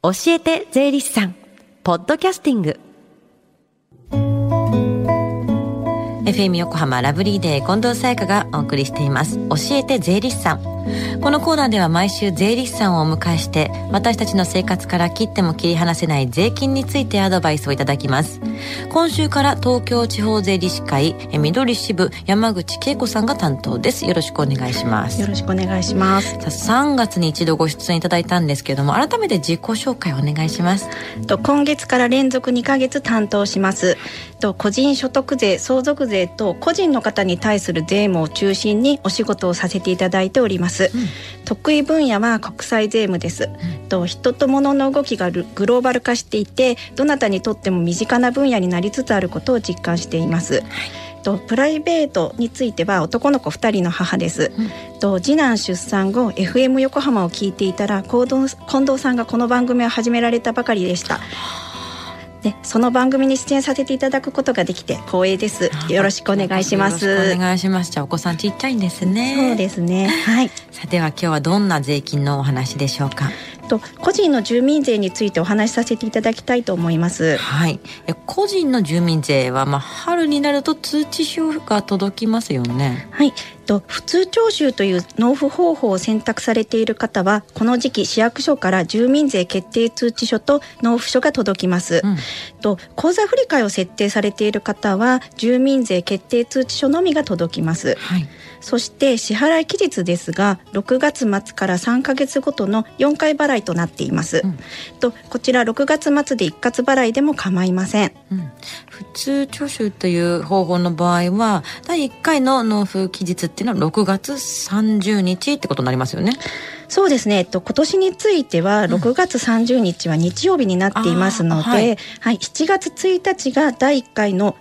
教えて税理士さん。ポッドキャスティング。FM 横浜ラブリーデー近藤沙耶香がお送りしています。教えて税理士さん。このコーナーでは毎週税理士さんをお迎えして私たちの生活から切っても切り離せない税金についてアドバイスをいただきます。今週から東京地方税理士会緑支部山口恵子さんが担当です。よろしくお願いします。よろしくお願いします。さあ3月に一度ご出演いただいたんですけれども改めて自己紹介お願いします。と今月から連続2か月担当します。と個人所得税相続税と個人の方に対する税務を中心にお仕事をさせていただいております、うん、得意分野は国際税務です、うん、と人と物の動きがグローバル化していてどなたにとっても身近な分野になりつつあることを実感しています、はい。とプライベートについては男の子2人の母です、うん、と次男出産後 FM 横浜を聞いていたら近藤さんがこの番組を始められたばかりでしたでその番組に出演させていただくことができて光栄です。よろしくお願いします。お願いします。じゃあお子さんちっちゃいんですね。そうですね。はい。さては今日はどんな税金のお話でしょうか？と個人の住民税についてお話しさせていただきたいと思います。はい。個人の住民税はまあ春になると通知書が届きますよね。はい。と普通徴収という納付方法を選択されている方はこの時期市役所から住民税決定通知書と納付書が届きます。うん、と口座振替を設定されている方は住民税決定通知書のみが届きます。はい。そして支払い期日ですが6月末から3か月ごとの4回払いとなっています、うん、とこちら6月末で一括払いでも構いません、うん、普通徴収という方法の場合は第1回の納付期日っていうのは6月30日ってことになりますよね。そうですね、えっと、今年については6月30日は日曜日になっていますので、うんはい、はい、7月1日が第1回の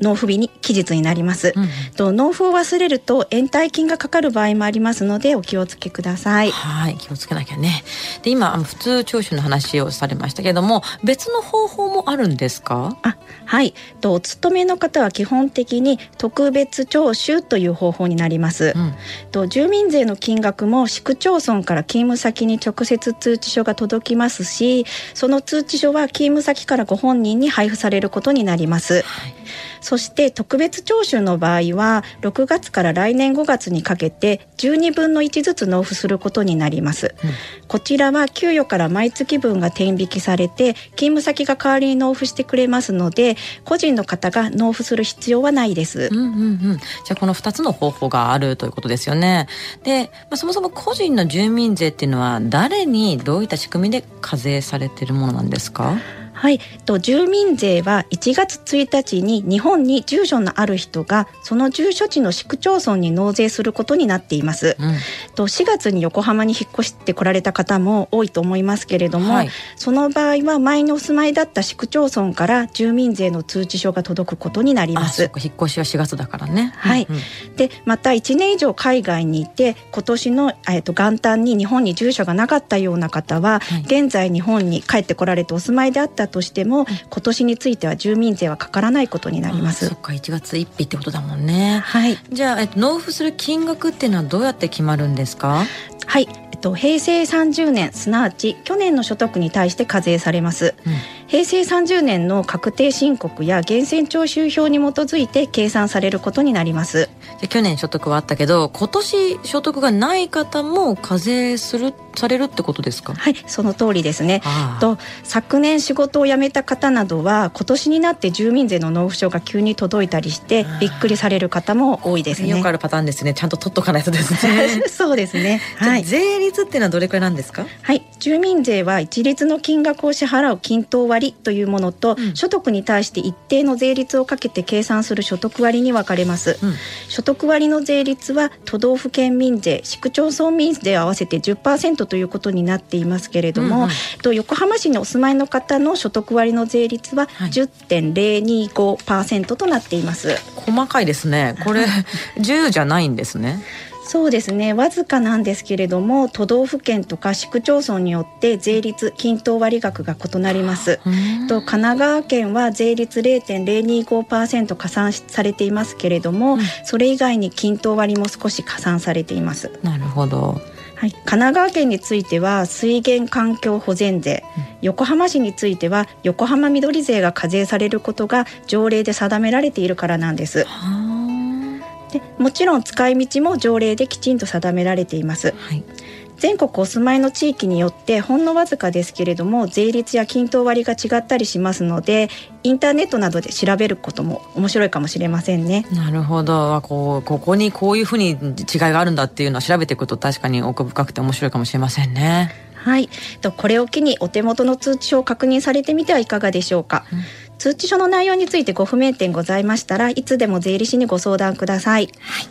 納付日に期日になります、うん、と納付を忘れると延滞金がかかる場合もありますのでお気をつけください。はい気をつけなきゃね。で今普通徴収の話をされましたけれども別の方法もあるんですか？あはい。とお勤めの方は基本的に特別徴収という方法になります、うん、と住民税の金額も市区町村から勤務先に直接通知書が届きますしその通知書は勤務先からご本人に配布されることになります、はいそして特別徴収の場合は6月から来年5月にかけて12分の1ずつ納付することになります、うん、こちらは給与から毎月分が転引きされて勤務先が代わりに納付してくれますので個人の方が納付する必要はないです、うんうんうん、じゃあこの2つの方法があるということですよね。で、まあ、そもそも個人の住民税っていうのは誰にどういった仕組みで課税されているものなんですか？はい、と住民税は1月1日に日本に住所のある人がその住所地の市区町村に納税することになっています。うん、と4月に横浜に引っ越してこられた方も多いと思いますけれども、はい、その場合は前にお住まいだった市区町村から住民税の通知書が届くことになります。引っ越しは4月だからね。はい。うんうん、でまた1年以上海外にいて今年のえっ、と元旦に日本に住所がなかったような方は、はい、現在日本に帰ってこられてお住まいであったとしても、今年については住民税はかからないことになります。そっか1月1日ってことだもんね。はい。じゃあ、えっと、納付する金額っていうのはどうやって決まるんですか？はい、えっと、平成30年すなわち去年の所得に対して課税されます。うん平成30年の確定申告や源泉徴収票に基づいて計算されることになります去年所得はあったけど今年所得がない方も課税するされるってことですか？はいその通りですね。と昨年仕事を辞めた方などは今年になって住民税の納付書が急に届いたりしてびっくりされる方も多いですね。よくあるパターンですね。ちゃんと取っとかないとですね。そうですね。はい。税率っていうのはどれくらいなんですか？はい。住民税は一律の金額を支払う均等割割というものと、うん、所得に対して一定の税率をかけて計算する所得割に分かれます、うん、所得割の税率は都道府県民税市区町村民税合わせて10%ということになっていますけれども、うんうん、と横浜市にお住まいの方の所得割の税率は10.025%となっています、はい、細かいですね。これ 10じゃないんですねそうですね。わずかなんですけれども都道府県とか市区町村によって税率均等割額が異なります。と神奈川県は税率0.025%加算されていますけれども、うん、それ以外に均等割も少し加算されています。なるほど。はい、神奈川県については水源環境保全税、うん、横浜市については横浜緑税が課税されることが条例で定められているからなんです。でもちろん使い道も条例できちんと定められています。はい全国お住まいの地域によってほんのわずかですけれども税率や均等割が違ったりしますのでインターネットなどで調べることも面白いかもしれませんね。なるほどこうここにこういうふうに違いがあるんだっていうのを調べていくと確かに奥深くて面白いかもしれませんね。はい、とこれを機にお手元の通知書を確認されてみてはいかがでしょうか。うん通知書の内容についてご不明点ございましたらいつでも税理士にご相談ください。はい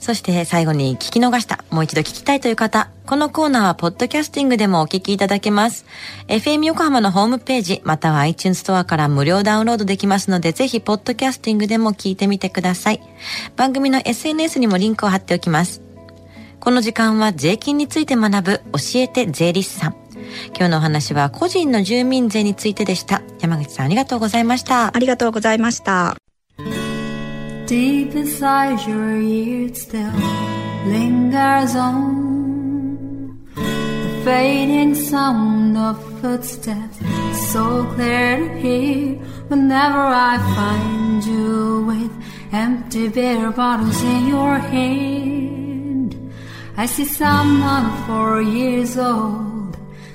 そして最後に聞き逃した、もう一度聞きたいという方、このコーナーはポッドキャスティングでもお聞きいただけます。FM 横浜のホームページ、または iTunes ストアから無料ダウンロードできますので、ぜひポッドキャスティングでも聞いてみてください。番組の SNS にもリンクを貼っておきます。この時間は税金について学ぶ教えて税理士さん。今日のお話は個人の住民税についてでした。山口さんありがとうございました。ありがとうございました。Deep inside your ears still lingers on the fading sound of footsteps, so clear to hear whenever I find you with empty beer bottles in your hand. I see someone four years old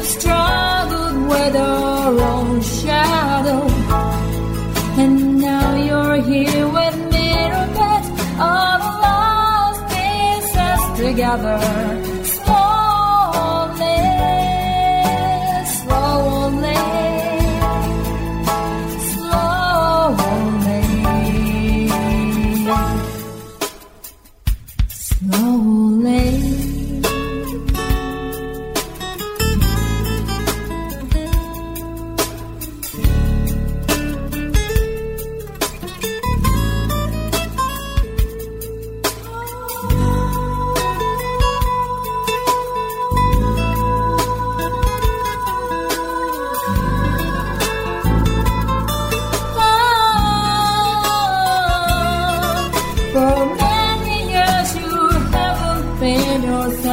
you've struggled with our own shadow. And now you're here with me put all the lost pieces together. innocent.